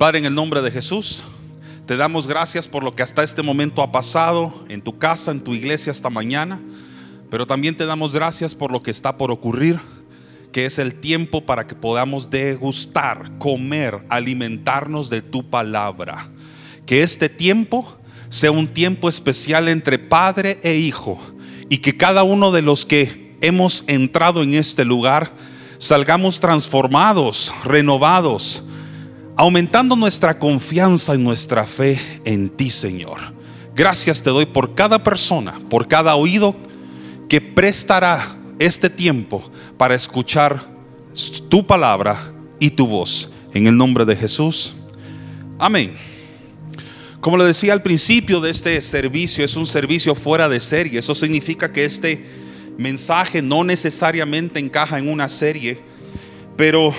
Padre, en el nombre de Jesús, te damos gracias por lo que hasta este momento ha pasado en tu casa, en tu iglesia esta mañana, pero también te damos gracias por lo que está por ocurrir, que es el tiempo para que podamos degustar, comer, alimentarnos de tu palabra. Que este tiempo sea un tiempo especial entre Padre e Hijo y que cada uno de los que hemos entrado en este lugar salgamos transformados, renovados, aumentando nuestra confianza y nuestra fe en ti, Señor. Gracias te doy por cada persona, por cada oído que prestará este tiempo para escuchar tu palabra y tu voz. En el nombre de Jesús. Amén. Como le decía al principio de este servicio, es un servicio fuera de serie. Eso significa que este mensaje no necesariamente encaja en una serie, pero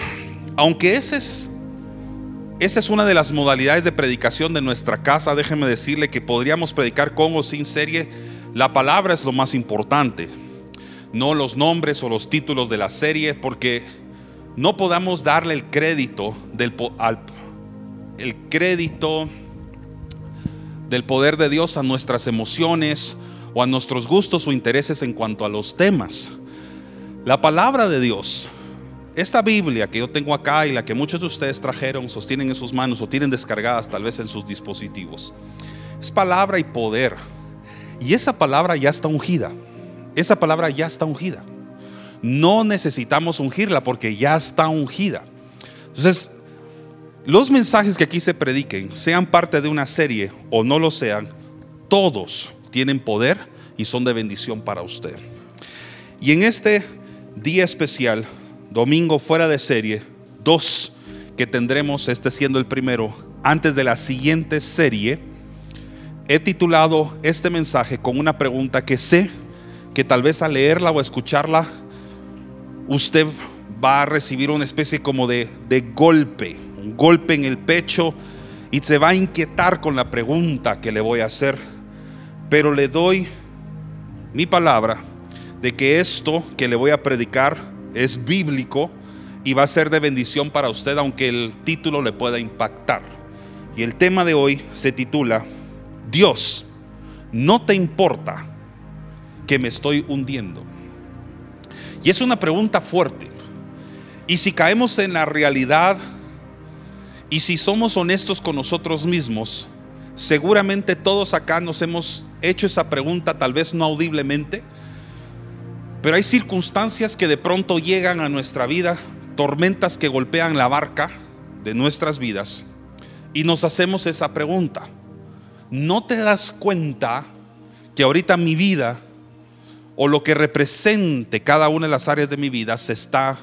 aunque ese es esa es una de las modalidades de predicación de nuestra casa. Déjeme decirle que podríamos predicar con o sin serie. La palabra es lo más importante, no los nombres o los títulos de la serie, porque no podamos darle el crédito del el crédito del poder de Dios a nuestras emociones o a nuestros gustos o intereses en cuanto a los temas. La palabra de Dios esta Biblia que yo tengo acá y la que muchos de ustedes trajeron, sostienen en sus manos o tienen descargadas tal vez en sus dispositivos, es palabra y poder. Y esa palabra ya está ungida. Esa palabra ya está ungida. No necesitamos ungirla porque ya está ungida. Entonces, los mensajes que aquí se prediquen, sean parte de una serie o no lo sean, todos tienen poder y son de bendición para usted. Y en este día especial domingo fuera de serie, dos que tendremos, este siendo el primero, antes de la siguiente serie, he titulado este mensaje con una pregunta que sé que tal vez al leerla o escucharla, usted va a recibir una especie como de, de golpe, un golpe en el pecho y se va a inquietar con la pregunta que le voy a hacer. Pero le doy mi palabra de que esto que le voy a predicar es bíblico y va a ser de bendición para usted aunque el título le pueda impactar. Y el tema de hoy se titula, Dios, no te importa que me estoy hundiendo. Y es una pregunta fuerte. Y si caemos en la realidad y si somos honestos con nosotros mismos, seguramente todos acá nos hemos hecho esa pregunta, tal vez no audiblemente, pero hay circunstancias que de pronto llegan a nuestra vida, tormentas que golpean la barca de nuestras vidas y nos hacemos esa pregunta. ¿No te das cuenta que ahorita mi vida o lo que represente cada una de las áreas de mi vida se está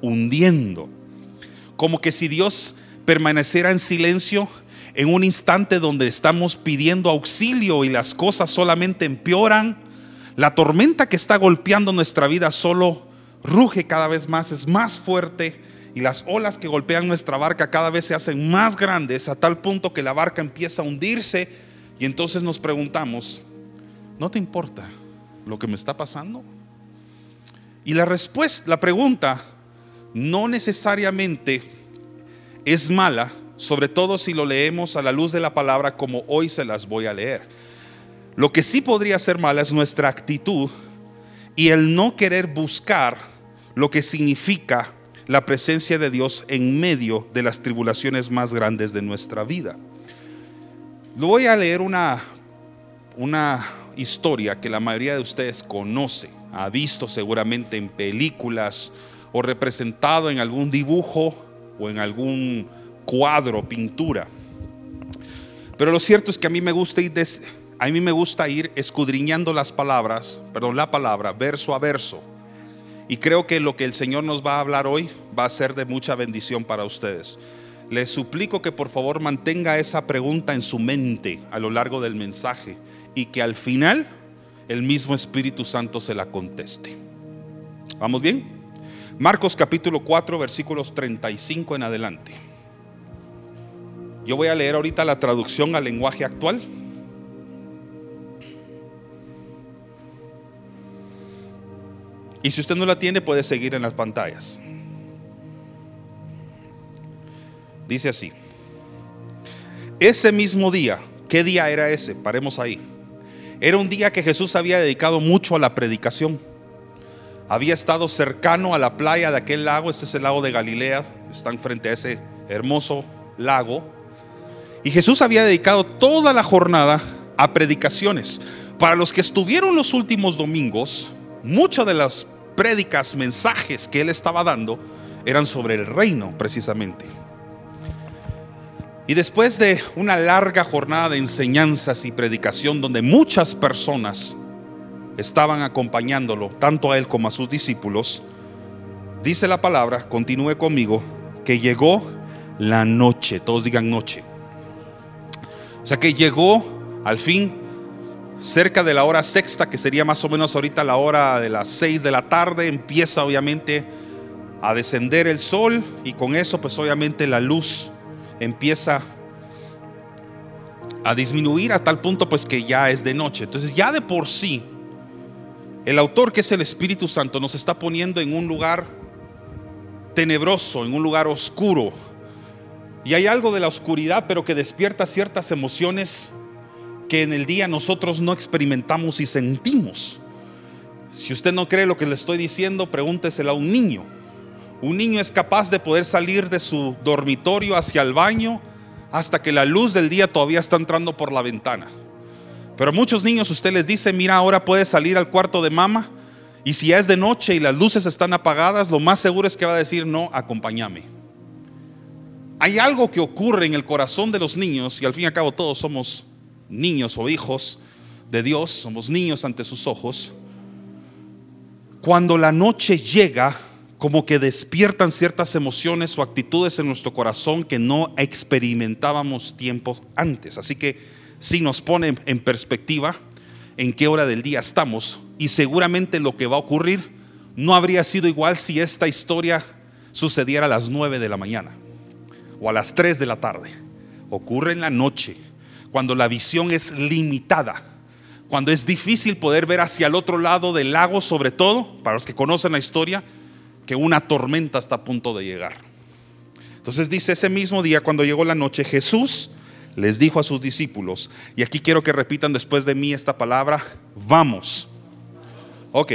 hundiendo? Como que si Dios permaneciera en silencio en un instante donde estamos pidiendo auxilio y las cosas solamente empeoran la tormenta que está golpeando nuestra vida solo ruge cada vez más, es más fuerte y las olas que golpean nuestra barca cada vez se hacen más grandes a tal punto que la barca empieza a hundirse y entonces nos preguntamos, ¿no te importa lo que me está pasando? Y la respuesta, la pregunta no necesariamente es mala, sobre todo si lo leemos a la luz de la palabra como hoy se las voy a leer. Lo que sí podría ser mala es nuestra actitud y el no querer buscar lo que significa la presencia de Dios en medio de las tribulaciones más grandes de nuestra vida. voy a leer una, una historia que la mayoría de ustedes conoce, ha visto seguramente en películas o representado en algún dibujo o en algún cuadro, pintura. Pero lo cierto es que a mí me gusta ir a mí me gusta ir escudriñando las palabras, perdón, la palabra, verso a verso. Y creo que lo que el Señor nos va a hablar hoy va a ser de mucha bendición para ustedes. Les suplico que por favor mantenga esa pregunta en su mente a lo largo del mensaje y que al final el mismo Espíritu Santo se la conteste. ¿Vamos bien? Marcos capítulo 4 versículos 35 en adelante. Yo voy a leer ahorita la traducción al lenguaje actual. Y si usted no la tiene, puede seguir en las pantallas. Dice así. ese mismo día, ¿qué día era ese? Paremos ahí. Era un día que Jesús había dedicado mucho a la predicación. Había estado cercano a la playa de aquel lago, este es el lago de Galilea, están frente a ese hermoso lago. Y Jesús había dedicado toda la jornada a predicaciones. Para los que estuvieron los últimos domingos, muchas de las prédicas, mensajes que él estaba dando eran sobre el reino precisamente. Y después de una larga jornada de enseñanzas y predicación donde muchas personas estaban acompañándolo, tanto a él como a sus discípulos, dice la palabra, continúe conmigo, que llegó la noche, todos digan noche. O sea que llegó al fin cerca de la hora sexta, que sería más o menos ahorita la hora de las seis de la tarde, empieza obviamente a descender el sol y con eso pues obviamente la luz empieza a disminuir hasta el punto pues que ya es de noche. Entonces ya de por sí, el autor que es el Espíritu Santo nos está poniendo en un lugar tenebroso, en un lugar oscuro. Y hay algo de la oscuridad, pero que despierta ciertas emociones que en el día nosotros no experimentamos y sentimos. Si usted no cree lo que le estoy diciendo, pregúnteselo a un niño. Un niño es capaz de poder salir de su dormitorio hacia el baño hasta que la luz del día todavía está entrando por la ventana. Pero muchos niños usted les dice, mira, ahora puedes salir al cuarto de mamá y si es de noche y las luces están apagadas, lo más seguro es que va a decir, no, acompáñame. Hay algo que ocurre en el corazón de los niños y al fin y al cabo todos somos niños o hijos de Dios, somos niños ante sus ojos. Cuando la noche llega, como que despiertan ciertas emociones o actitudes en nuestro corazón que no experimentábamos tiempos antes. Así que si nos pone en perspectiva en qué hora del día estamos y seguramente lo que va a ocurrir no habría sido igual si esta historia sucediera a las 9 de la mañana o a las 3 de la tarde. Ocurre en la noche, cuando la visión es limitada, cuando es difícil poder ver hacia el otro lado del lago, sobre todo, para los que conocen la historia, que una tormenta está a punto de llegar. Entonces dice, ese mismo día cuando llegó la noche, Jesús les dijo a sus discípulos, y aquí quiero que repitan después de mí esta palabra, vamos. Ok,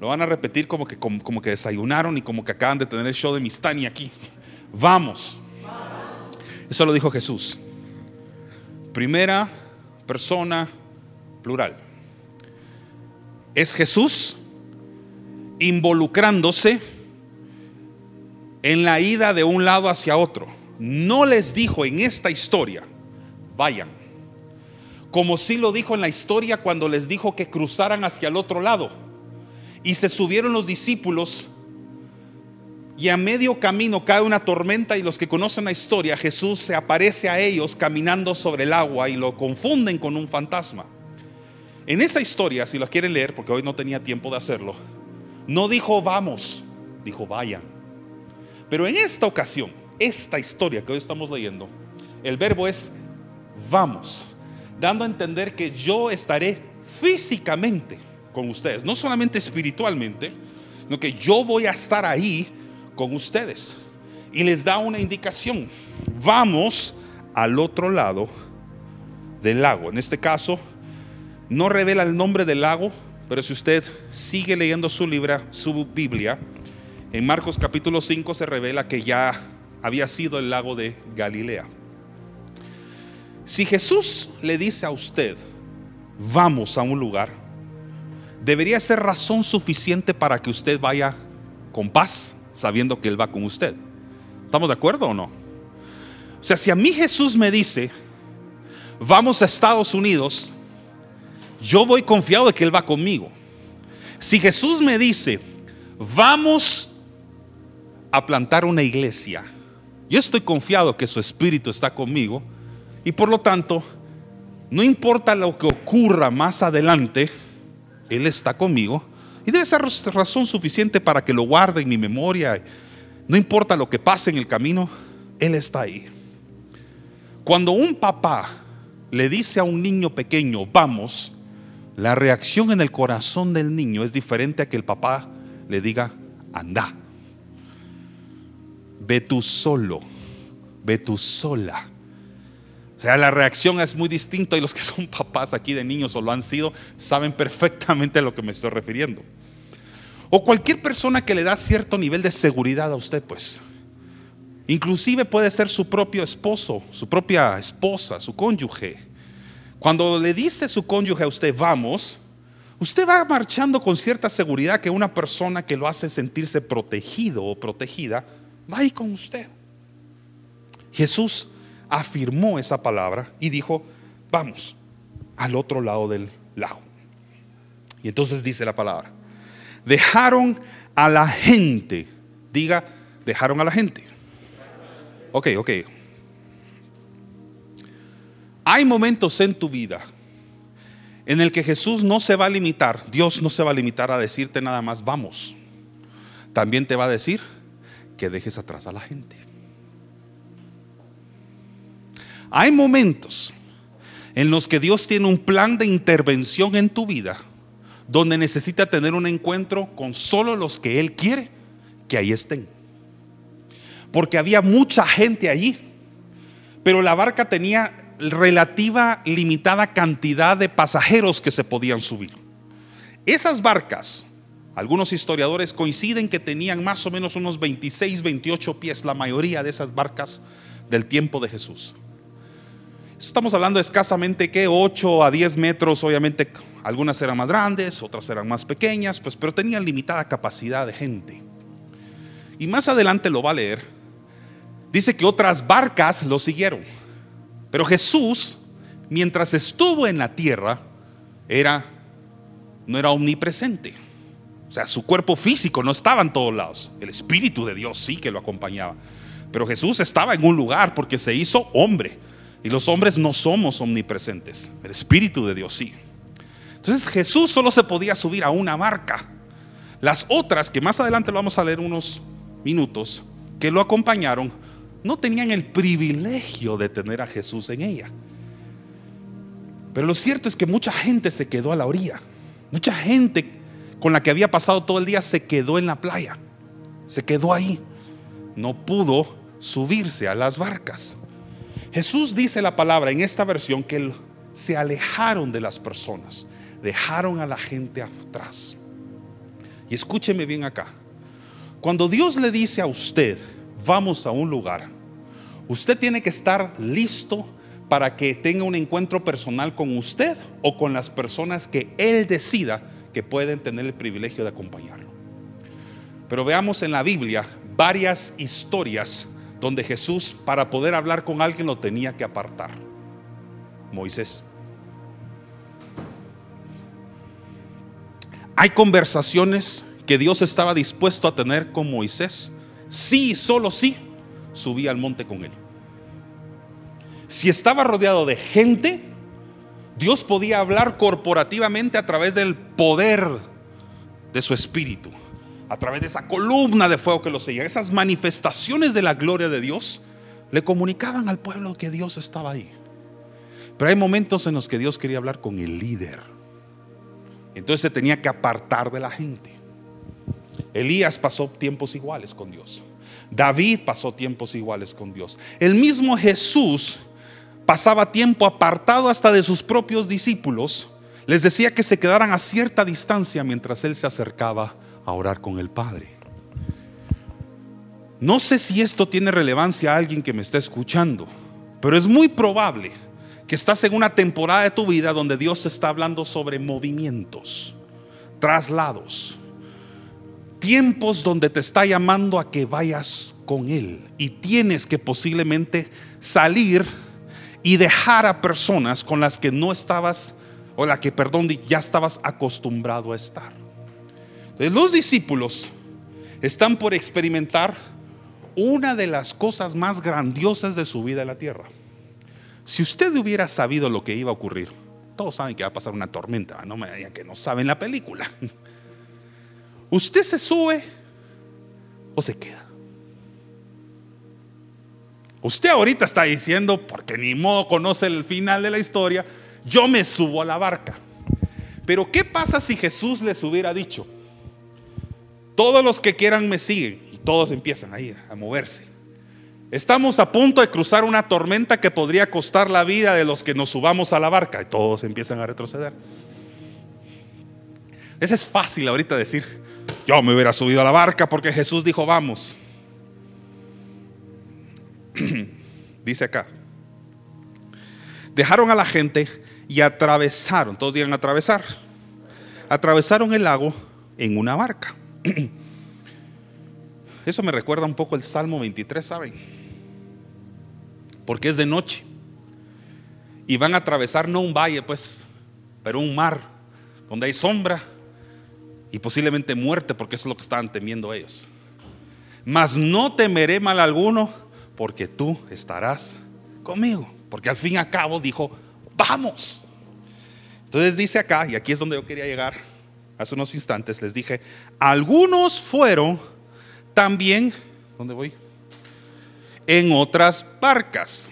lo van a repetir como que, como, que desayunaron y como que acaban de tener el show de Mistani aquí. Vamos. Eso lo dijo Jesús. Primera persona plural. Es Jesús involucrándose en la ida de un lado hacia otro. No les dijo en esta historia, vayan. Como si lo dijo en la historia cuando les dijo que cruzaran hacia el otro lado. Y se subieron los discípulos y a medio camino cae una tormenta y los que conocen la historia, Jesús se aparece a ellos caminando sobre el agua y lo confunden con un fantasma. En esa historia, si la quieren leer, porque hoy no tenía tiempo de hacerlo, no dijo vamos, dijo vayan. Pero en esta ocasión, esta historia que hoy estamos leyendo, el verbo es vamos, dando a entender que yo estaré físicamente con ustedes, no solamente espiritualmente, sino que yo voy a estar ahí con ustedes. Y les da una indicación, vamos al otro lado del lago. En este caso, no revela el nombre del lago, pero si usted sigue leyendo su libra, su Biblia, en Marcos capítulo 5 se revela que ya había sido el lago de Galilea. Si Jesús le dice a usted, vamos a un lugar, debería ser razón suficiente para que usted vaya con paz, sabiendo que Él va con usted. ¿Estamos de acuerdo o no? O sea, si a mí Jesús me dice, vamos a Estados Unidos, yo voy confiado de que Él va conmigo. Si Jesús me dice, vamos a plantar una iglesia, yo estoy confiado que su espíritu está conmigo y por lo tanto, no importa lo que ocurra más adelante, Él está conmigo y debe ser razón suficiente para que lo guarde en mi memoria. No importa lo que pase en el camino, Él está ahí. Cuando un papá le dice a un niño pequeño, vamos, la reacción en el corazón del niño es diferente a que el papá le diga, anda, ve tú solo, ve tú sola. Sea, la reacción es muy distinta y los que son papás aquí de niños o lo han sido saben perfectamente a lo que me estoy refiriendo. O cualquier persona que le da cierto nivel de seguridad a usted, pues. Inclusive puede ser su propio esposo, su propia esposa, su cónyuge. Cuando le dice su cónyuge a usted, vamos, usted va marchando con cierta seguridad que una persona que lo hace sentirse protegido o protegida va ahí con usted. Jesús afirmó esa palabra y dijo, vamos al otro lado del lago. Y entonces dice la palabra, dejaron a la gente, diga, dejaron a la gente. Ok, ok. Hay momentos en tu vida en el que Jesús no se va a limitar, Dios no se va a limitar a decirte nada más, vamos. También te va a decir que dejes atrás a la gente. Hay momentos en los que Dios tiene un plan de intervención en tu vida donde necesita tener un encuentro con solo los que Él quiere que ahí estén. Porque había mucha gente allí, pero la barca tenía relativa limitada cantidad de pasajeros que se podían subir. Esas barcas, algunos historiadores coinciden que tenían más o menos unos 26, 28 pies, la mayoría de esas barcas del tiempo de Jesús. Estamos hablando escasamente que 8 a 10 metros, obviamente algunas eran más grandes, otras eran más pequeñas, pues, pero tenían limitada capacidad de gente. Y más adelante lo va a leer. Dice que otras barcas lo siguieron. Pero Jesús, mientras estuvo en la tierra, era no era omnipresente. O sea, su cuerpo físico no estaba en todos lados. El Espíritu de Dios sí que lo acompañaba. Pero Jesús estaba en un lugar porque se hizo hombre. Y los hombres no somos omnipresentes. El Espíritu de Dios sí. Entonces Jesús solo se podía subir a una barca. Las otras, que más adelante lo vamos a leer unos minutos, que lo acompañaron, no tenían el privilegio de tener a Jesús en ella. Pero lo cierto es que mucha gente se quedó a la orilla. Mucha gente con la que había pasado todo el día se quedó en la playa. Se quedó ahí. No pudo subirse a las barcas. Jesús dice la palabra en esta versión que se alejaron de las personas, dejaron a la gente atrás. Y escúcheme bien acá. Cuando Dios le dice a usted, vamos a un lugar, usted tiene que estar listo para que tenga un encuentro personal con usted o con las personas que Él decida que pueden tener el privilegio de acompañarlo. Pero veamos en la Biblia varias historias donde Jesús para poder hablar con alguien lo tenía que apartar. Moisés. Hay conversaciones que Dios estaba dispuesto a tener con Moisés. Sí, solo sí, subía al monte con él. Si estaba rodeado de gente, Dios podía hablar corporativamente a través del poder de su espíritu a través de esa columna de fuego que lo seguía, esas manifestaciones de la gloria de Dios, le comunicaban al pueblo que Dios estaba ahí. Pero hay momentos en los que Dios quería hablar con el líder. Entonces se tenía que apartar de la gente. Elías pasó tiempos iguales con Dios. David pasó tiempos iguales con Dios. El mismo Jesús pasaba tiempo apartado hasta de sus propios discípulos. Les decía que se quedaran a cierta distancia mientras él se acercaba a orar con el Padre. No sé si esto tiene relevancia a alguien que me está escuchando, pero es muy probable que estás en una temporada de tu vida donde Dios está hablando sobre movimientos, traslados, tiempos donde te está llamando a que vayas con Él y tienes que posiblemente salir y dejar a personas con las que no estabas, o la que, perdón, ya estabas acostumbrado a estar. Los discípulos están por experimentar una de las cosas más grandiosas de su vida en la tierra. Si usted hubiera sabido lo que iba a ocurrir, todos saben que va a pasar una tormenta, no me digan que no saben la película. ¿Usted se sube o se queda? Usted ahorita está diciendo, porque ni modo conoce el final de la historia, yo me subo a la barca. Pero ¿qué pasa si Jesús les hubiera dicho, todos los que quieran me siguen. Y todos empiezan ahí a moverse. Estamos a punto de cruzar una tormenta que podría costar la vida de los que nos subamos a la barca y todos empiezan a retroceder. Ese es fácil ahorita decir, yo me hubiera subido a la barca porque Jesús dijo, vamos. Dice acá, dejaron a la gente y atravesaron, todos digan atravesar, atravesaron el lago en una barca. Eso me recuerda un poco el Salmo 23, ¿saben? Porque es de noche. Y van a atravesar no un valle, pues, pero un mar, donde hay sombra y posiblemente muerte, porque eso es lo que estaban temiendo ellos. Mas no temeré mal alguno, porque tú estarás conmigo. Porque al fin y al cabo dijo, vamos. Entonces dice acá, y aquí es donde yo quería llegar, hace unos instantes, les dije, algunos fueron también, ¿dónde voy? En otras barcas.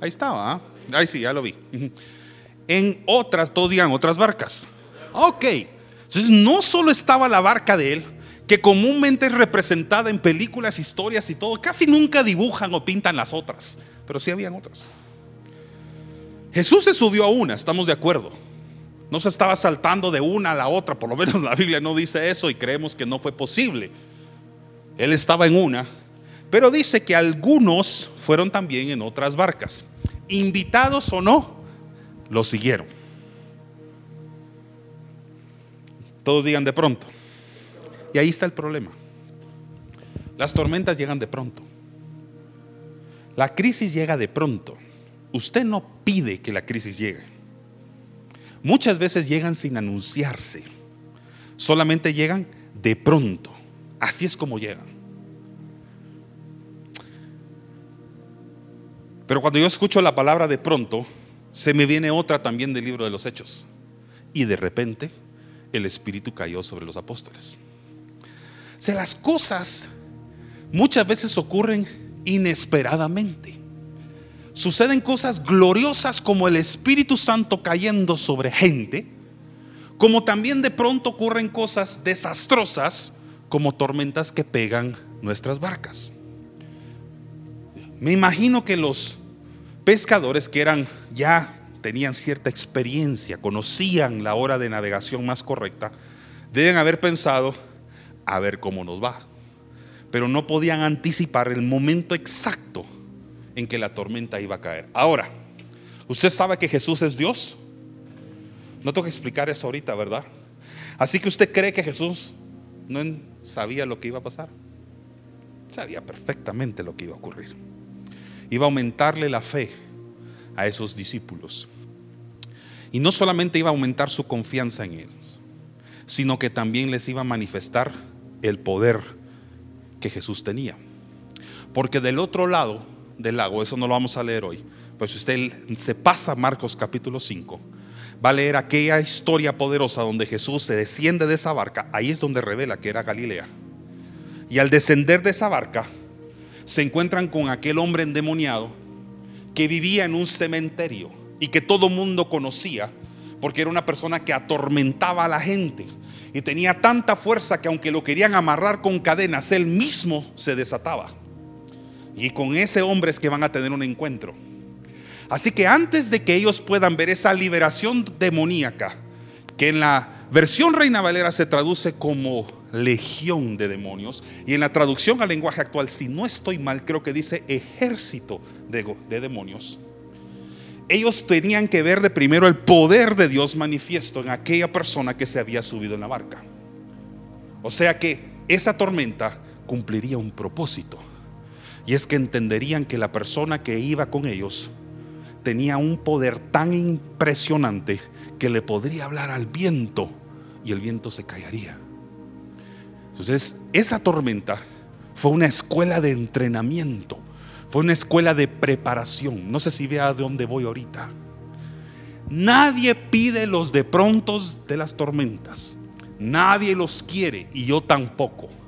Ahí estaba, ¿ah? ahí sí, ya lo vi. En otras, todos digan otras barcas. Ok, entonces no solo estaba la barca de él, que comúnmente es representada en películas, historias y todo, casi nunca dibujan o pintan las otras, pero sí habían otras. Jesús se subió a una, estamos de acuerdo. No se estaba saltando de una a la otra, por lo menos la Biblia no dice eso y creemos que no fue posible. Él estaba en una, pero dice que algunos fueron también en otras barcas. Invitados o no, lo siguieron. Todos digan de pronto. Y ahí está el problema. Las tormentas llegan de pronto. La crisis llega de pronto. Usted no pide que la crisis llegue. Muchas veces llegan sin anunciarse. Solamente llegan de pronto. Así es como llegan. Pero cuando yo escucho la palabra de pronto, se me viene otra también del libro de los Hechos. Y de repente el Espíritu cayó sobre los apóstoles. O sea, las cosas muchas veces ocurren inesperadamente. Suceden cosas gloriosas como el Espíritu Santo cayendo sobre gente, como también de pronto ocurren cosas desastrosas como tormentas que pegan nuestras barcas. Me imagino que los pescadores que eran ya tenían cierta experiencia, conocían la hora de navegación más correcta, deben haber pensado, a ver cómo nos va. Pero no podían anticipar el momento exacto en que la tormenta iba a caer. Ahora, ¿usted sabe que Jesús es Dios? No tengo que explicar eso ahorita, ¿verdad? Así que usted cree que Jesús no sabía lo que iba a pasar. Sabía perfectamente lo que iba a ocurrir. Iba a aumentarle la fe a esos discípulos. Y no solamente iba a aumentar su confianza en Él, sino que también les iba a manifestar el poder que Jesús tenía. Porque del otro lado del lago, eso no lo vamos a leer hoy, pues si usted se pasa Marcos capítulo 5, va a leer aquella historia poderosa donde Jesús se desciende de esa barca, ahí es donde revela que era Galilea. Y al descender de esa barca, se encuentran con aquel hombre endemoniado que vivía en un cementerio y que todo mundo conocía porque era una persona que atormentaba a la gente y tenía tanta fuerza que aunque lo querían amarrar con cadenas, él mismo se desataba. Y con ese hombre es que van a tener un encuentro. Así que antes de que ellos puedan ver esa liberación demoníaca, que en la versión Reina Valera se traduce como legión de demonios, y en la traducción al lenguaje actual, si no estoy mal, creo que dice ejército de, demonios, ellos tenían que ver de primero el poder de Dios manifiesto en aquella persona que se había subido en la barca. O sea que esa tormenta cumpliría un propósito. Y es que entenderían que la persona que iba con ellos tenía un poder tan impresionante que le podría hablar al viento y el viento se callaría. Entonces, esa tormenta fue una escuela de entrenamiento fue una escuela de preparación. No sé si vea de dónde voy ahorita. Nadie pide los de prontos de las tormentas. Nadie los quiere y yo tampoco.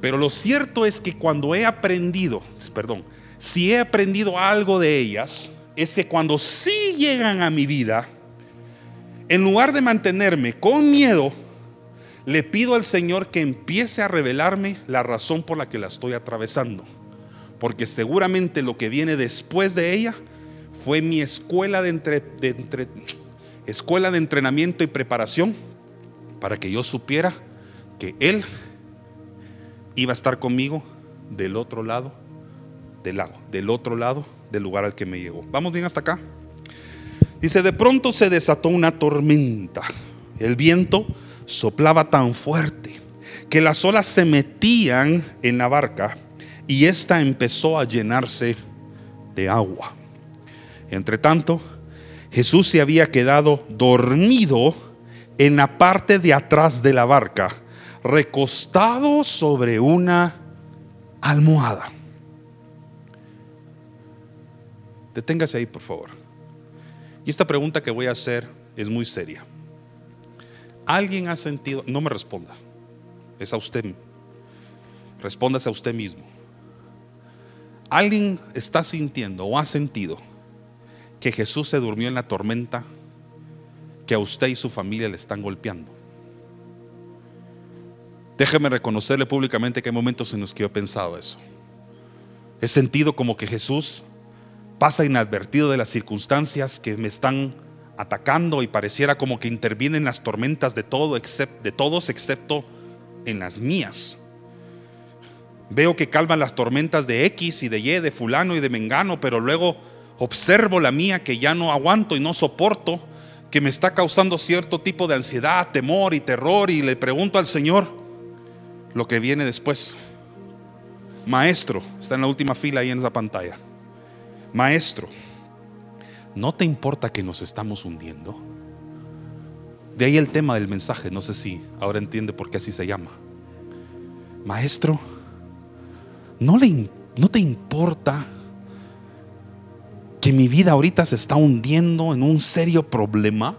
Pero lo cierto es que cuando he aprendido, perdón, si he aprendido algo de ellas, es que cuando sí llegan a mi vida, en lugar de mantenerme con miedo, le pido al Señor que empiece a revelarme la razón por la que la estoy atravesando. porque seguramente lo que viene después de ella fue mi escuela de, entre, escuela de entrenamiento y preparación para que yo supiera que Él iba a estar conmigo del otro lado del lago, del otro lado del lugar al que me llegó. Vamos bien hasta acá. Dice, de pronto se desató una tormenta. El viento soplaba tan fuerte que las olas se metían en la barca y ésta empezó a llenarse de agua. Entre tanto, Jesús se había quedado dormido en la parte de atrás de la barca, recostado sobre una almohada. Deténgase ahí, por favor. Y esta pregunta que voy a hacer es muy seria. ¿Alguien ha sentido? No me responda. Es a usted. Respóndase a usted mismo. ¿Alguien está sintiendo o ha sentido que Jesús se durmió en la tormenta que a usted y su familia le están golpeando? Déjeme reconocerle públicamente que hay momentos en los que yo he pensado eso. He sentido como que Jesús pasa inadvertido de las circunstancias que me están atacando y pareciera como que intervienen las tormentas de, todo, de todos excepto en las mías. Veo que calman las tormentas de X y de Y, de fulano y de mengano, pero luego observo la mía que ya no aguanto y no soporto, que me está causando cierto tipo de ansiedad, temor y terror y le pregunto al Señor lo que viene después. Maestro, está en la última fila ahí en esa pantalla. Maestro, ¿no te importa que nos estamos hundiendo? De ahí el tema del mensaje, no sé si ahora entiende por qué así se llama. Maestro, ¿no, le, no te importa que mi vida ahorita se está hundiendo en un serio problema?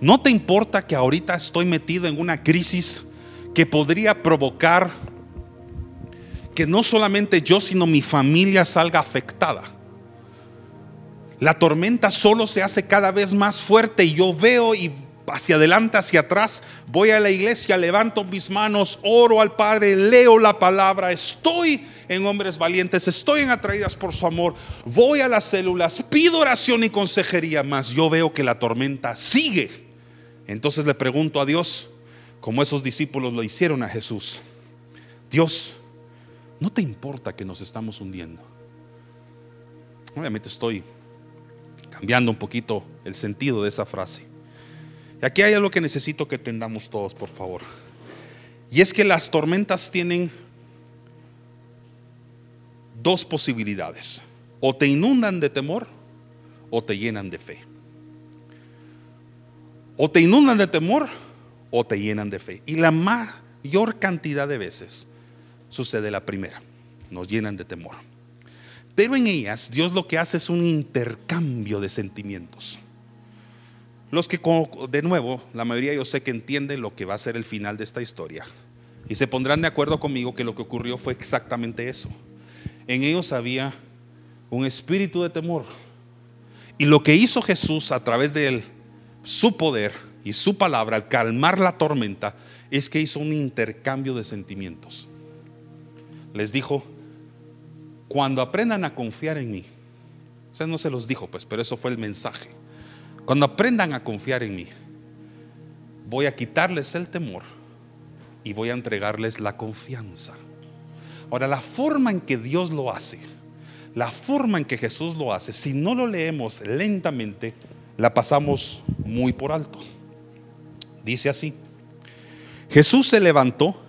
¿No te importa que ahorita estoy metido en una crisis que podría provocar que no solamente yo, sino mi familia salga afectada? La tormenta solo se hace cada vez más fuerte y yo veo y hacia adelante, hacia atrás, voy a la iglesia, levanto mis manos, oro al Padre, leo la palabra, estoy en hombres valientes, estoy en atraídas por su amor, voy a las células, pido oración y consejería, más yo veo que la tormenta sigue. Entonces le pregunto a Dios, como esos discípulos lo hicieron a Jesús, Dios, ¿no te importa que nos estamos hundiendo? Obviamente estoy cambiando un poquito el sentido de esa frase. Y aquí hay algo que necesito que entendamos todos, por favor. Y es que las tormentas tienen dos posibilidades. O te inundan de temor o te llenan de fe. O te inundan de temor o te llenan de fe. Y la mayor cantidad de veces sucede la primera. Nos llenan de temor. Pero en ellas Dios lo que hace es un intercambio de sentimientos. Los que, de nuevo, la mayoría yo sé que entienden lo que va a ser el final de esta historia. Y se pondrán de acuerdo conmigo que lo que ocurrió fue exactamente eso. En ellos había un espíritu de temor. Y lo que hizo Jesús a través de él, su poder y su palabra, al calmar la tormenta, es que hizo un intercambio de sentimientos. Les dijo, cuando aprendan a confiar en mí, o sea, no se los dijo, pues, pero eso fue el mensaje. Cuando aprendan a confiar en mí, voy a quitarles el temor y voy a entregarles la confianza. Ahora, la forma en que Dios lo hace, la forma en que Jesús lo hace, si no lo leemos lentamente, la pasamos muy por alto. Dice así, Jesús se levantó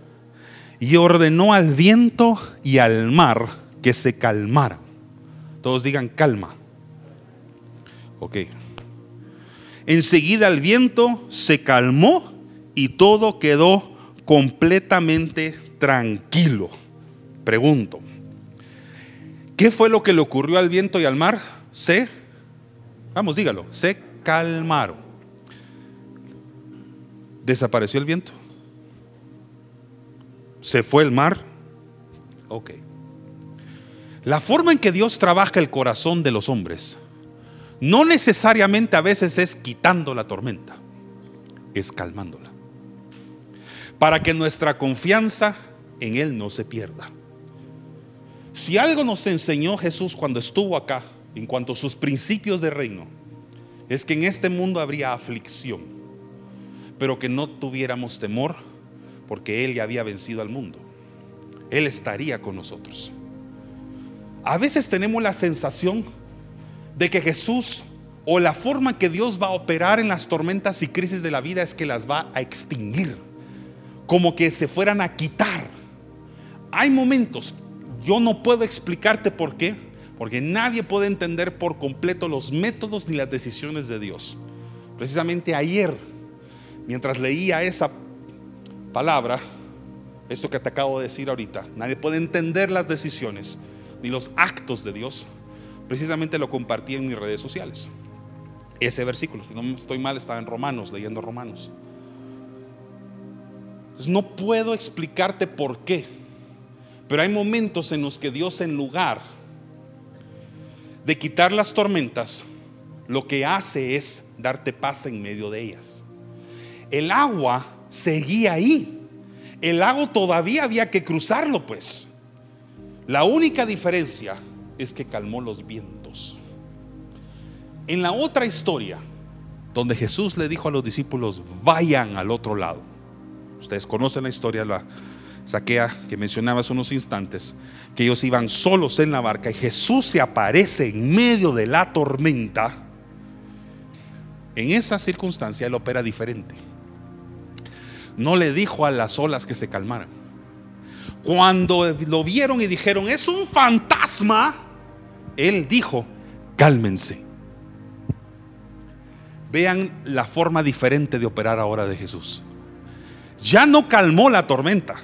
y ordenó al viento y al mar que se calmara. Todos digan calma. Ok. Enseguida el viento se calmó y todo quedó completamente tranquilo. Pregunto, ¿qué fue lo que le ocurrió al viento y al mar? Se, vamos, dígalo, se calmaron. ¿Desapareció el viento? ¿Se fue el mar? Ok. La forma en que Dios trabaja el corazón de los hombres no necesariamente a veces es quitando la tormenta, es calmándola. Para que nuestra confianza en Él no se pierda. Si algo nos enseñó Jesús cuando estuvo acá, en cuanto a sus principios de reino, es que en este mundo habría aflicción, pero que no tuviéramos temor, porque Él ya había vencido al mundo. Él estaría con nosotros. A veces tenemos la sensación de que Jesús o la forma que Dios va a operar en las tormentas y crisis de la vida es que las va a extinguir, como que se fueran a quitar. Hay momentos, yo no puedo explicarte por qué, porque nadie puede entender por completo los métodos ni las decisiones de Dios. Precisamente ayer, mientras leía esa palabra, esto que te acabo de decir ahorita, nadie puede entender las decisiones ni los actos de Dios. Precisamente lo compartí en mis redes sociales. Ese versículo, si no estoy mal, estaba en Romanos, leyendo Romanos. no puedo explicarte por qué, pero hay momentos en los que Dios en lugar de quitar las tormentas, lo que hace es darte paz en medio de ellas. El agua seguía ahí. El lago todavía había que cruzarlo, pues. La única diferencia es que calmó los vientos. En la otra historia, donde Jesús le dijo a los discípulos, vayan al otro lado. Ustedes conocen la historia, la saquea que mencionaba hace unos instantes, que ellos iban solos en la barca y Jesús se aparece en medio de la tormenta. En esa circunstancia él opera diferente. No le dijo a las olas que se calmaran. Cuando lo vieron y dijeron, es un fantasma, él dijo, cálmense. Vean la forma diferente de operar ahora de Jesús. Ya no calmó la tormenta.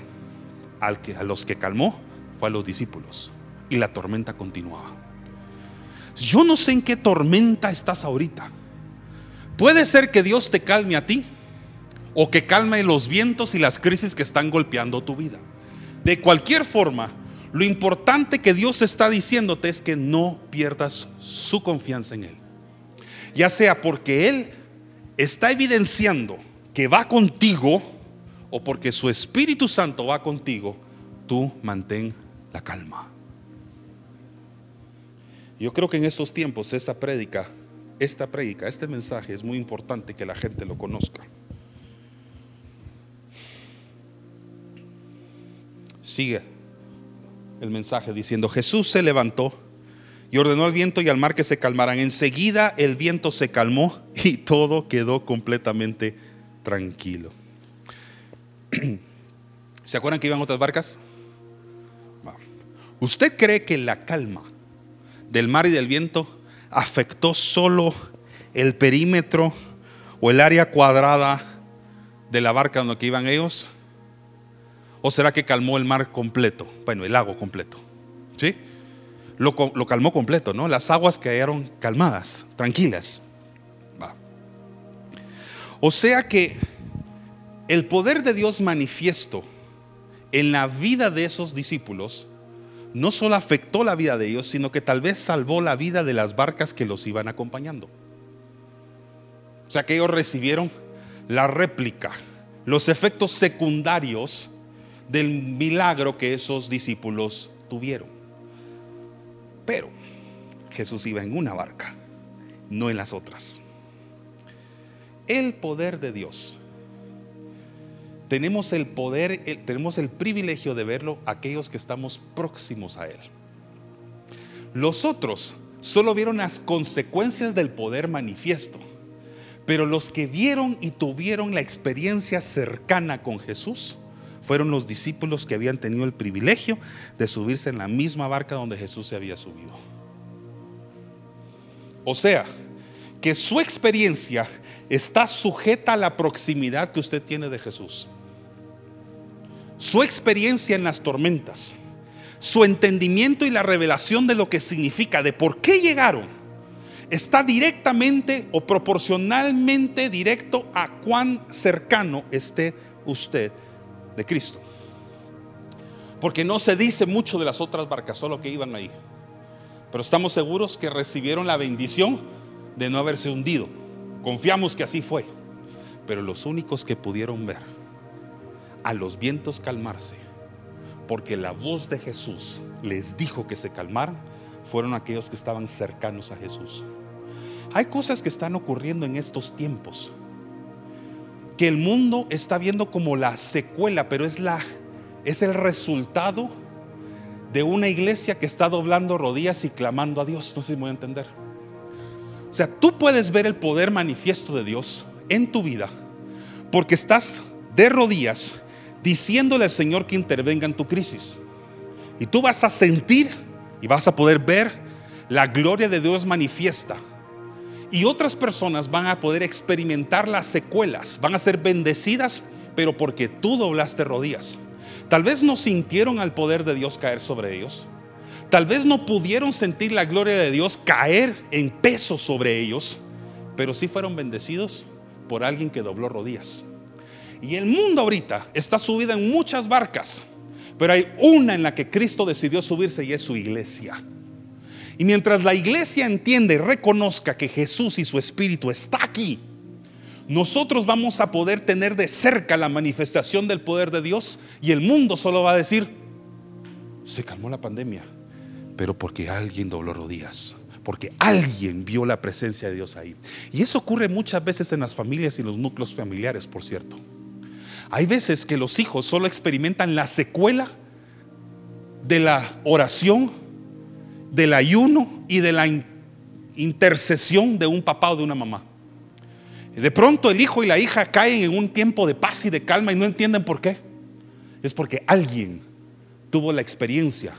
Al que, a los que calmó fue a los discípulos. Y la tormenta continuaba. Yo no sé en qué tormenta estás ahorita. Puede ser que Dios te calme a ti o que calme los vientos y las crisis que están golpeando tu vida. De cualquier forma, lo importante que Dios está diciéndote es que no pierdas su confianza en Él. Ya sea porque Él está evidenciando que va contigo o porque su Espíritu Santo va contigo, tú mantén la calma. Yo creo que en estos tiempos esa prédica, esta prédica, este mensaje es muy importante que la gente lo conozca. Sigue el mensaje diciendo, Jesús se levantó y ordenó al viento y al mar que se calmaran. Enseguida el viento se calmó y todo quedó completamente tranquilo. ¿Se acuerdan que iban otras barcas? ¿Usted cree que la calma del mar y del viento afectó solo el perímetro o el área cuadrada de la barca donde iban ellos? ¿O será que calmó el mar completo? Bueno, el lago completo. ¿Sí? Lo, calmó completo, ¿no? Las aguas quedaron calmadas, tranquilas. O sea que el poder de Dios manifiesto en la vida de esos discípulos no solo afectó la vida de ellos, sino que tal vez salvó la vida de las barcas que los iban acompañando. O sea que ellos recibieron la réplica, los efectos secundarios del milagro que esos discípulos tuvieron. Pero Jesús iba en una barca, no en las otras. El poder de Dios. Tenemos el poder, tenemos el privilegio de verlo aquellos que estamos próximos a Él. Los otros solo vieron las consecuencias del poder manifiesto, pero los que vieron y tuvieron la experiencia cercana con Jesús, fueron los discípulos que habían tenido el privilegio de subirse en la misma barca donde Jesús se había subido. O sea, que su experiencia está sujeta a la proximidad que usted tiene de Jesús. Su experiencia en las tormentas, su entendimiento y la revelación de lo que significa, de por qué llegaron, está directamente o proporcionalmente directo a cuán cercano esté usted de Cristo. Porque no se dice mucho de las otras barcas, solo que iban ahí. Pero estamos seguros que recibieron la bendición de no haberse hundido. Confiamos que así fue. Pero los únicos que pudieron ver a los vientos calmarse porque la voz de Jesús les dijo que se calmaran, fueron aquellos que estaban cercanos a Jesús. Hay cosas que están ocurriendo en estos tiempos que el mundo está viendo como la secuela, pero es la es el resultado de una iglesia que está doblando rodillas y clamando a Dios. No sé si me voy a entender. O sea, tú puedes ver el poder manifiesto de Dios en tu vida porque estás de rodillas diciéndole al Señor que intervenga en tu crisis. Y tú vas a sentir y vas a poder ver la gloria de Dios manifiesta. Y otras personas van a poder experimentar las secuelas, van a ser bendecidas, pero porque tú doblaste rodillas. Tal vez no sintieron al poder de Dios caer sobre ellos. Tal vez no pudieron sentir la gloria de Dios caer en peso sobre ellos, pero sí fueron bendecidos por alguien que dobló rodillas. Y el mundo ahorita está subida en muchas barcas, pero hay una en la que Cristo decidió subirse y es su iglesia. Y mientras la iglesia entiende y reconozca que Jesús y su Espíritu está aquí, nosotros vamos a poder tener de cerca la manifestación del poder de Dios y el mundo solo va a decir, se calmó la pandemia, pero porque alguien dobló rodillas, porque alguien vio la presencia de Dios ahí. Y eso ocurre muchas veces en las familias y los núcleos familiares, por cierto. Hay veces que los hijos solo experimentan la secuela de la oración, del ayuno y de la intercesión de un papá o de una mamá. De pronto el hijo y la hija caen en un tiempo de paz y de calma y no entienden por qué. Es porque alguien tuvo la experiencia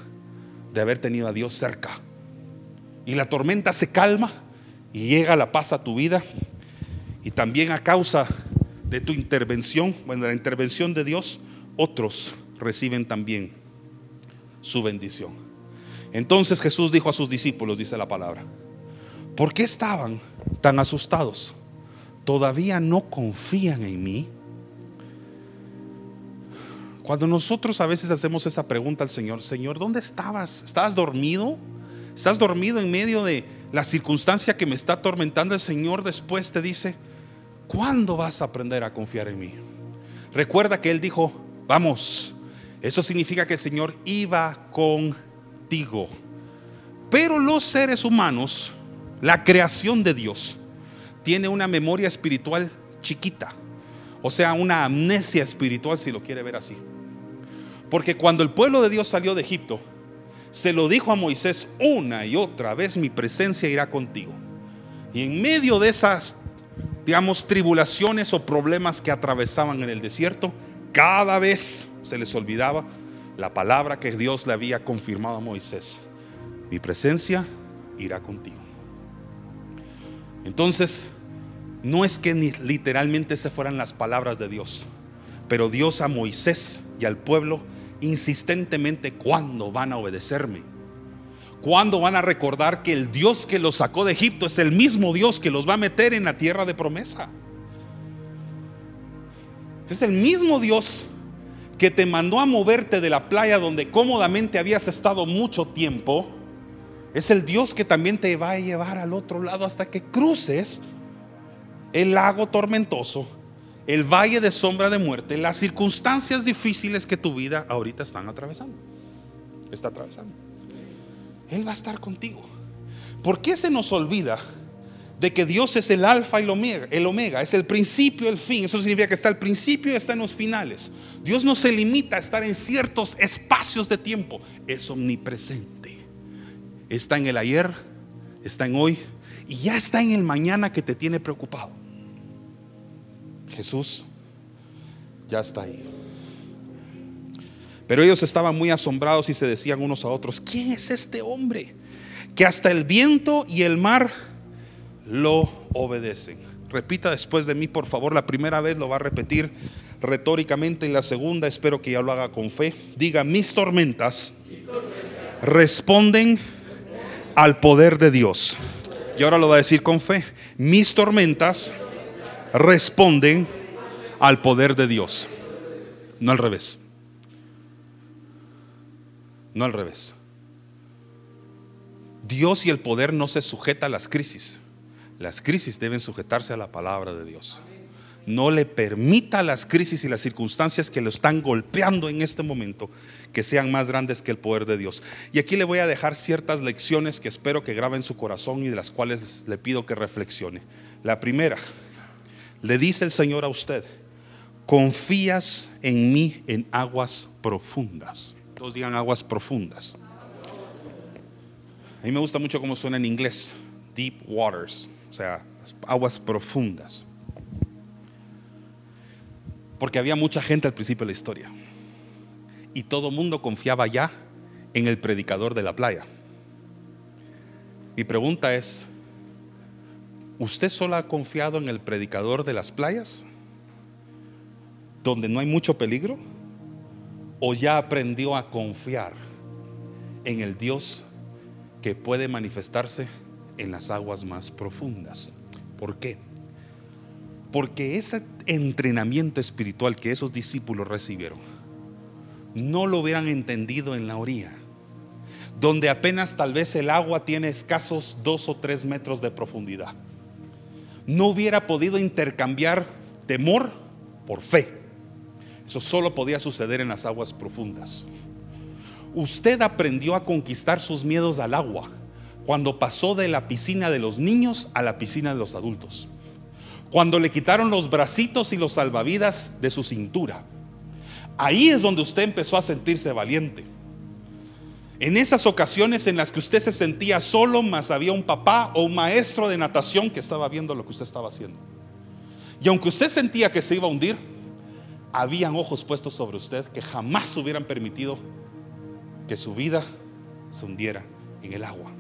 de haber tenido a Dios cerca. Y la tormenta se calma y llega la paz a tu vida. Y también a causa de tu intervención, bueno, de la intervención de Dios, otros reciben también su bendición. Entonces Jesús dijo a sus discípulos, dice la palabra, ¿por qué estaban tan asustados? ¿Todavía no confían en mí? Cuando nosotros a veces hacemos esa pregunta al Señor, Señor, ¿dónde estabas? ¿Estabas dormido? ¿Estás dormido en medio de la circunstancia que me está atormentando? El Señor después te dice, ¿Cuándo vas a aprender a confiar en mí? Recuerda que Él dijo, vamos, eso significa que el Señor iba Pero los seres humanos, la creación de Dios, tiene una memoria espiritual chiquita. O sea, una amnesia espiritual si lo quiere ver así. Porque cuando el pueblo de Dios salió de Egipto, se lo dijo a Moisés una y otra vez, mi presencia irá contigo. Y en medio de esas digamos, tribulaciones o problemas que atravesaban en el desierto, cada vez se les olvidaba la palabra que Dios le había confirmado a Moisés. Mi presencia irá contigo. Entonces, no es que literalmente se fueran las palabras de Dios, pero Dios a Moisés y al pueblo insistentemente, ¿cuándo van a obedecerme? ¿Cuándo van a recordar que el Dios que los sacó de Egipto es el mismo Dios que los va a meter en la tierra de promesa? Es el mismo Dios que te mandó a moverte de la playa donde cómodamente habías estado mucho tiempo. Es el Dios que también te va a llevar al otro lado hasta que cruces el lago tormentoso, el valle de sombra de muerte, las circunstancias difíciles que tu vida ahorita están atravesando. Está atravesando. Él va a estar contigo. ¿Por qué se nos olvida de que Dios es el alfa y el omega, el omega, es el principio el fin? Eso significa que está al principio y está en los finales. Dios no se limita a estar en ciertos espacios de tiempo, es omnipresente. Está en el ayer, está en hoy y ya está en el mañana que te tiene preocupado. Jesús ya está ahí. Pero ellos estaban muy asombrados y se decían unos a otros, ¿quién es este hombre? Que hasta el viento y el mar lo obedecen. Repita después de mí, por favor, la primera vez lo va a repetir retóricamente, y la segunda espero que ya lo haga con fe. Diga, mis tormentas, responden al poder de Dios. Y ahora lo va a decir con fe. Mis tormentas responden al poder de Dios. No al revés no al revés. Dios y el poder no se sujeta a las crisis. Las crisis deben sujetarse a la palabra de Dios. No le permita las crisis y las circunstancias que lo están golpeando en este momento que sean más grandes que el poder de Dios. Y aquí le voy a dejar ciertas lecciones que espero que grabe en su corazón y de las cuales le pido que reflexione. La primera, le dice el Señor a usted, confías en mí en aguas profundas. Todos digan aguas profundas. A mí me gusta mucho cómo suena en inglés, deep waters, o sea, aguas profundas. Porque había mucha gente al principio de la historia. Y todo mundo confiaba ya en el predicador de la playa. Mi pregunta es, ¿usted solo ha confiado en el predicador de las playas? Donde no hay mucho peligro. ¿O ya aprendió a confiar en el Dios que puede manifestarse en las aguas más profundas? ¿Por qué? Porque ese entrenamiento espiritual que esos discípulos recibieron, no lo hubieran entendido en la orilla, donde apenas tal vez el agua tiene escasos dos o tres metros de profundidad. No hubiera podido intercambiar temor por fe. Eso solo podía suceder en las aguas profundas. Usted aprendió a conquistar sus miedos al agua cuando pasó de la piscina de los niños a la piscina de los adultos cuando le quitaron los bracitos y los salvavidas de su cintura. Ahí es donde usted empezó a sentirse valiente. En esas ocasiones en las que usted se sentía solo, más había un papá o un maestro de natación que estaba viendo lo que usted estaba haciendo. Y aunque usted sentía que se iba a hundir, habían ojos puestos sobre usted que jamás hubieran permitido que su vida se hundiera en el agua.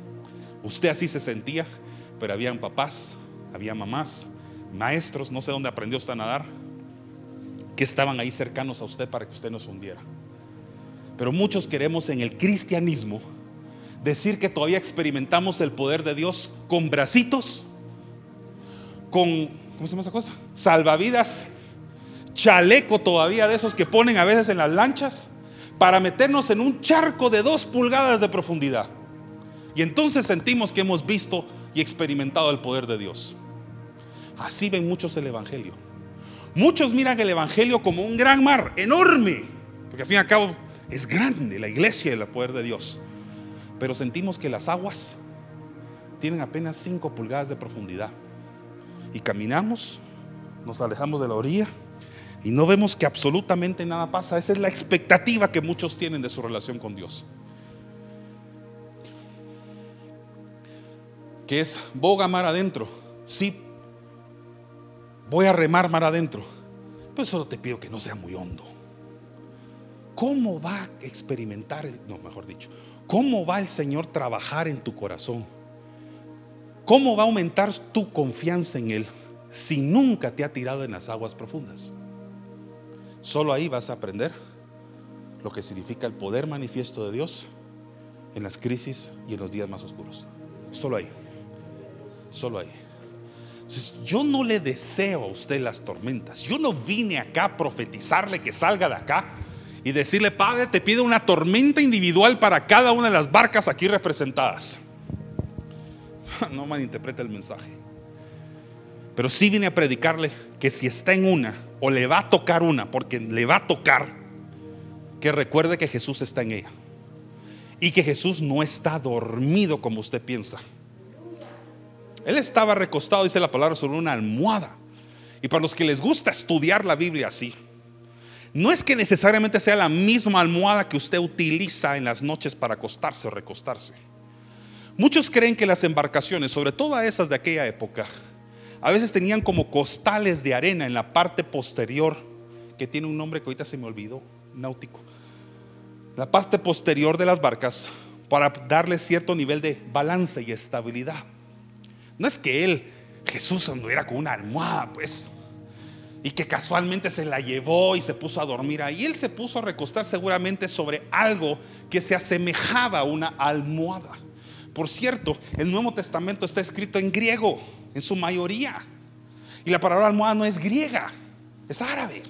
Usted así se sentía, pero habían papás, había mamás, maestros, no sé dónde aprendió usted a nadar, que estaban ahí cercanos a usted para que usted no se hundiera. Pero muchos queremos en el cristianismo decir que todavía experimentamos el poder de Dios con bracitos, con, ¿cómo se llama esa cosa? Salvavidas, chaleco todavía de esos que ponen a veces en las lanchas para meternos en un charco de dos pulgadas de profundidad. Y entonces sentimos que hemos visto y experimentado el poder de Dios. Así ven muchos el Evangelio. Muchos miran el Evangelio como un gran mar, enorme, porque al fin y al cabo es grande la iglesia y el poder de Dios. Pero sentimos que las aguas tienen apenas 5 pulgadas de profundidad. Y caminamos, nos alejamos de la orilla y no vemos que absolutamente nada pasa. Esa es la expectativa que muchos tienen de su relación con Dios. Que es boga mar adentro. Sí, voy a remar mar adentro. Pero solo te pido que no sea muy hondo. ¿Cómo va a experimentar, no, mejor dicho, cómo va el Señor trabajar en tu corazón? ¿Cómo va a aumentar tu confianza en Él si nunca te ha tirado en las aguas profundas? Solo ahí vas a aprender lo que significa el poder manifiesto de Dios en las crisis y en los días más oscuros. Solo ahí. Solo ahí yo no le deseo a usted las tormentas. Yo no vine acá a profetizarle que salga de acá y decirle, Padre, te pido una tormenta individual para cada una de las barcas aquí representadas. No malinterprete el mensaje. Pero sí vine a predicarle que si está en una o le va a tocar una, porque le va a tocar, que recuerde que Jesús está en ella. Y que Jesús no está dormido como usted piensa. Él estaba recostado, dice la palabra, sobre una almohada. Y para los que les gusta estudiar la Biblia así, no es que necesariamente sea la misma almohada que usted utiliza en las noches para acostarse o recostarse. Muchos creen que las embarcaciones, sobre todo esas de aquella época, a veces tenían como costales de arena en la parte posterior, que tiene un nombre que ahorita se me olvidó, náutico. La parte posterior de las barcas para darle cierto nivel de balance y estabilidad. No es que él, Jesús, anduviera con una almohada, pues, y que casualmente se la llevó y se puso a dormir ahí. Él se puso a recostar seguramente sobre algo que se asemejaba a una almohada. Por cierto, el Nuevo Testamento está escrito en griego, en su mayoría. Y la palabra almohada no es griega, es árabe.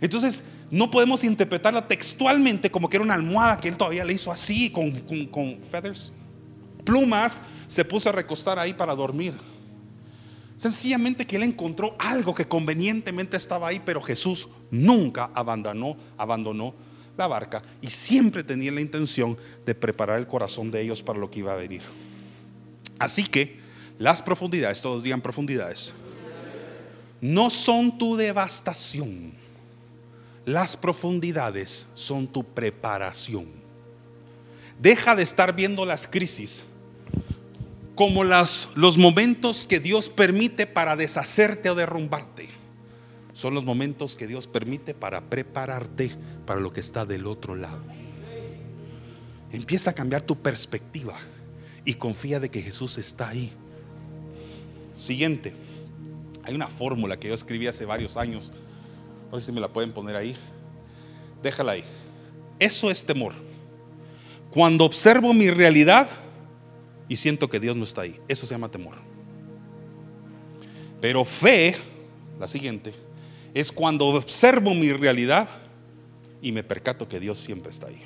Entonces, no podemos interpretarla textualmente como que era una almohada que él todavía le hizo así, con, con feathers, plumas, se puso a recostar ahí para dormir. Sencillamente que él encontró algo que convenientemente estaba ahí, pero Jesús nunca abandonó, abandonó la barca y siempre tenía la intención de preparar el corazón de ellos para lo que iba a venir. Así que las profundidades, todos digan profundidades, no son tu devastación. Las profundidades son tu preparación. Deja de estar viendo las crisis como las, los momentos que Dios permite para deshacerte o derrumbarte. Son los momentos que Dios permite para prepararte para lo que está del otro lado. Empieza a cambiar tu perspectiva y confía de que Jesús está ahí. Siguiente, hay una fórmula que yo escribí hace varios años. No sé si me la pueden poner ahí. Déjala ahí. Eso es temor. Cuando observo mi realidad, y siento que Dios no está ahí. Eso se llama temor. Pero fe, la siguiente, es cuando observo mi realidad y me percato que Dios siempre está ahí.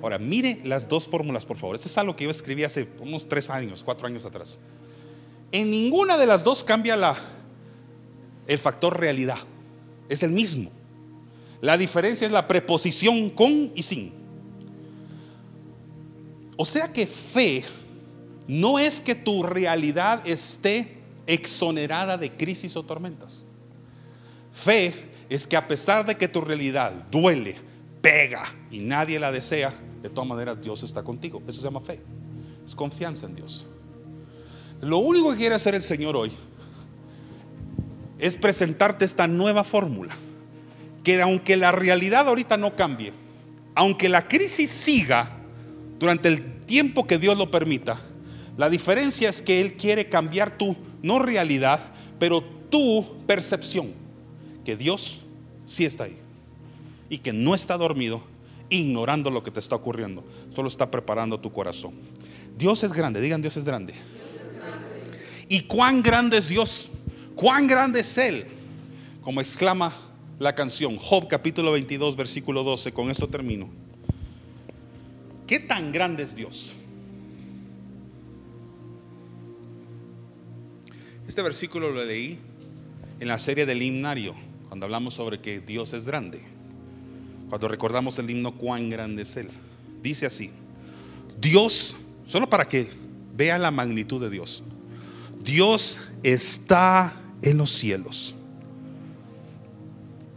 Ahora, mire las dos fórmulas, por favor. Esto es algo que yo escribí hace unos tres años, cuatro años atrás. En ninguna de las dos cambia la, el factor realidad. Es el mismo. La diferencia es la preposición con y sin. O sea que fe no es que tu realidad esté exonerada de crisis o tormentas. Fe es que a pesar de que tu realidad duele, pega y nadie la desea, de todas maneras Dios está contigo. Eso se llama fe. Es confianza en Dios. Lo único que quiere hacer el Señor hoy es presentarte esta nueva fórmula. Que aunque la realidad ahorita no cambie, aunque la crisis siga durante el tiempo que Dios lo permita, la diferencia es que Él quiere cambiar tu, no realidad, pero tu percepción. Que Dios sí está ahí. Y que no está dormido, ignorando lo que te está ocurriendo. Solo está preparando tu corazón. Dios es grande, digan Dios es grande. ¿Y cuán grande es Dios? ¿Cuán grande es Él? Como exclama la canción, Job capítulo 22, versículo 12, con esto termino. ¿Qué tan grande es Dios? Este versículo lo leí en la serie del himnario, cuando hablamos sobre que Dios es grande. Cuando recordamos el himno cuán grande es Él. Dice así, Dios, solo para que vea la magnitud de Dios, Dios está en los cielos,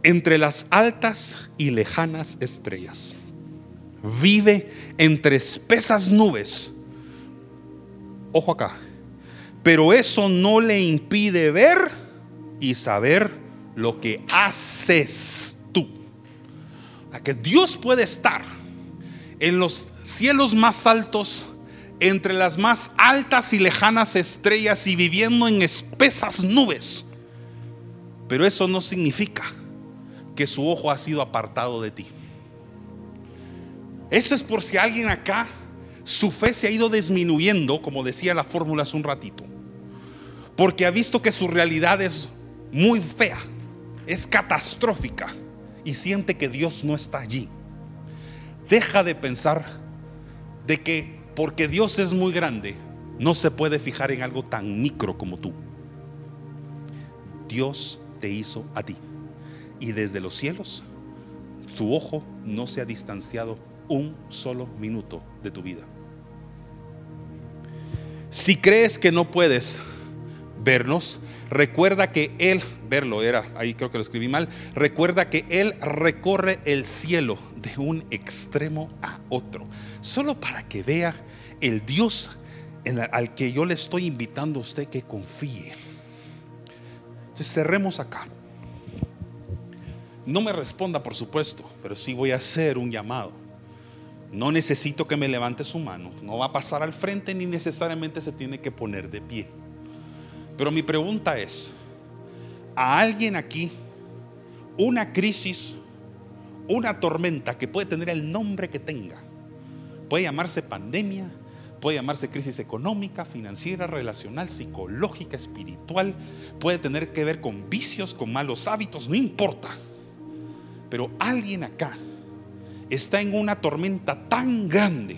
entre las altas y lejanas estrellas. Vive entre espesas nubes. Ojo acá, pero eso no le impide ver y saber lo que haces tú. A que Dios puede estar en los cielos más altos, entre las más altas y lejanas estrellas y viviendo en espesas nubes. Pero eso no significa que su ojo ha sido apartado de ti. Eso es por si alguien acá su fe se ha ido disminuyendo, como decía la fórmula hace un ratito, porque ha visto que su realidad es muy fea, es catastrófica y siente que Dios no está allí. Deja de pensar de que porque Dios es muy grande, no se puede fijar en algo tan micro como tú. Dios te hizo a ti y desde los cielos su ojo no se ha distanciado un solo minuto de tu vida. Si crees que no puedes vernos, recuerda que Él, verlo era, ahí creo que lo escribí mal, recuerda que Él recorre el cielo de un extremo a otro, solo para que vea el Dios al que yo le estoy invitando a usted que confíe. Entonces cerremos acá. No me responda, por supuesto, pero sí voy a hacer un llamado. No necesito que me levante su mano. No va a pasar al frente ni necesariamente se tiene que poner de pie. Pero mi pregunta es, ¿a alguien aquí una crisis, una tormenta que puede tener el nombre que tenga? Puede llamarse pandemia, puede llamarse crisis económica, financiera, relacional, psicológica, espiritual, puede tener que ver con vicios, con malos hábitos, no importa. Pero alguien acá está en una tormenta tan grande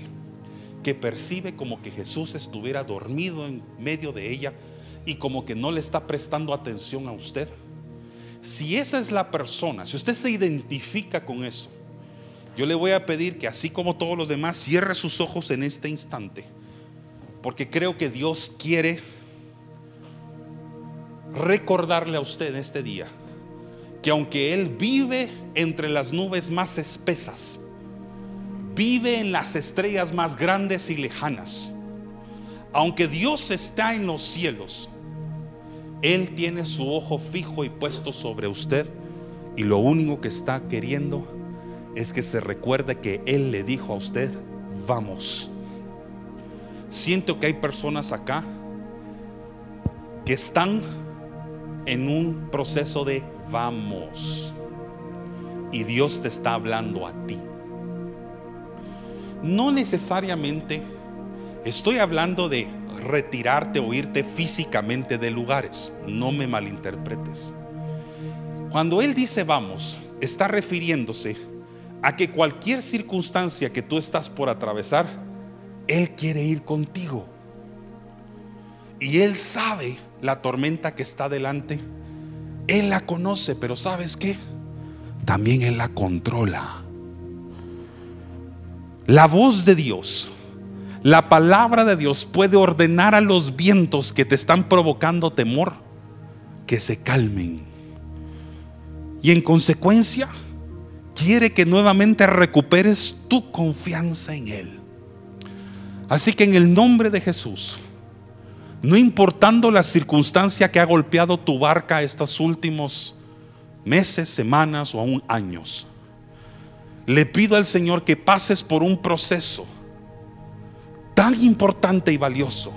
que percibe como que Jesús estuviera dormido en medio de ella y como que no le está prestando atención a usted. Si esa es la persona, si usted se identifica con eso, yo le voy a pedir que así como todos los demás, cierre sus ojos en este instante, porque creo que Dios quiere recordarle a usted este día que aunque Él vive entre las nubes más espesas, vive en las estrellas más grandes y lejanas, aunque Dios está en los cielos, Él tiene su ojo fijo y puesto sobre usted y lo único que está queriendo es que se recuerde que Él le dijo a usted, vamos. Siento que hay personas acá que están en un proceso de vamos. Y Dios te está hablando a ti. No necesariamente estoy hablando de retirarte o irte físicamente de lugares. No me malinterpretes. Cuando Él dice vamos, está refiriéndose a que cualquier circunstancia que tú estás por atravesar, Él quiere ir contigo. Y Él sabe la tormenta que está delante. Él la conoce, pero ¿sabes qué? También Él la controla. La voz de Dios, la palabra de Dios puede ordenar a los vientos que te están provocando temor que se calmen. Y en consecuencia, quiere que nuevamente recuperes tu confianza en Él. Así que en el nombre de Jesús, no importando la circunstancia que ha golpeado tu barca estos últimos meses, semanas o aún años, le pido al Señor que pases por un proceso tan importante y valioso,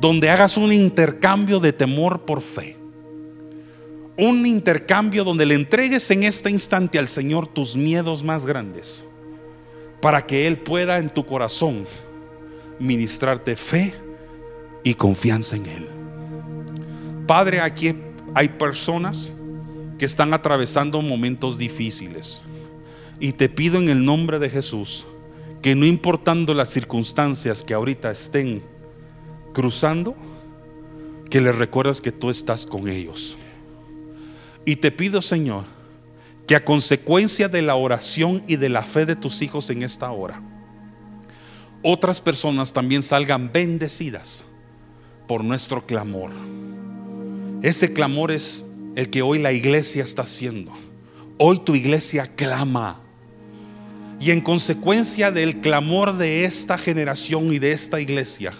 donde hagas un intercambio de temor por fe. Un intercambio donde le entregues en este instante al Señor tus miedos más grandes, para que Él pueda en tu corazón ministrarte fe y confianza en Él. Padre, aquí hay personas que están atravesando momentos difíciles. Y te pido en el nombre de Jesús que no importando las circunstancias que ahorita estén cruzando, que les recuerdas que tú estás con ellos. Y te pido, Señor, que a consecuencia de la oración y de la fe de tus hijos en esta hora, otras personas también salgan bendecidas por nuestro clamor. Ese clamor es el que hoy la iglesia está haciendo. Hoy tu iglesia clama. Y en consecuencia del clamor de esta generación y de esta iglesia,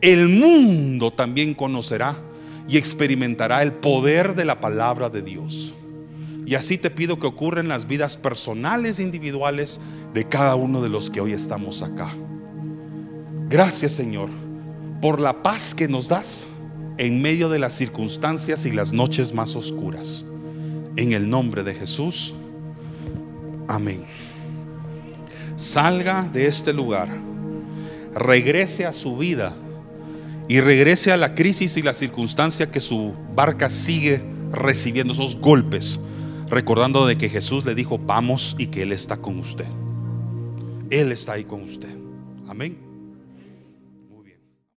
el mundo también conocerá y experimentará el poder de la palabra de Dios. Y así te pido que ocurra en las vidas personales e individuales de cada uno de los que hoy estamos acá. Gracias Señor por la paz que nos das en medio de las circunstancias y las noches más oscuras. En el nombre de Jesús. Amén. Salga de este lugar, regrese a su vida y regrese a la crisis y la circunstancia que su barca sigue recibiendo esos golpes, recordando de que Jesús le dijo, vamos y que Él está con usted. Él está ahí con usted. Amén.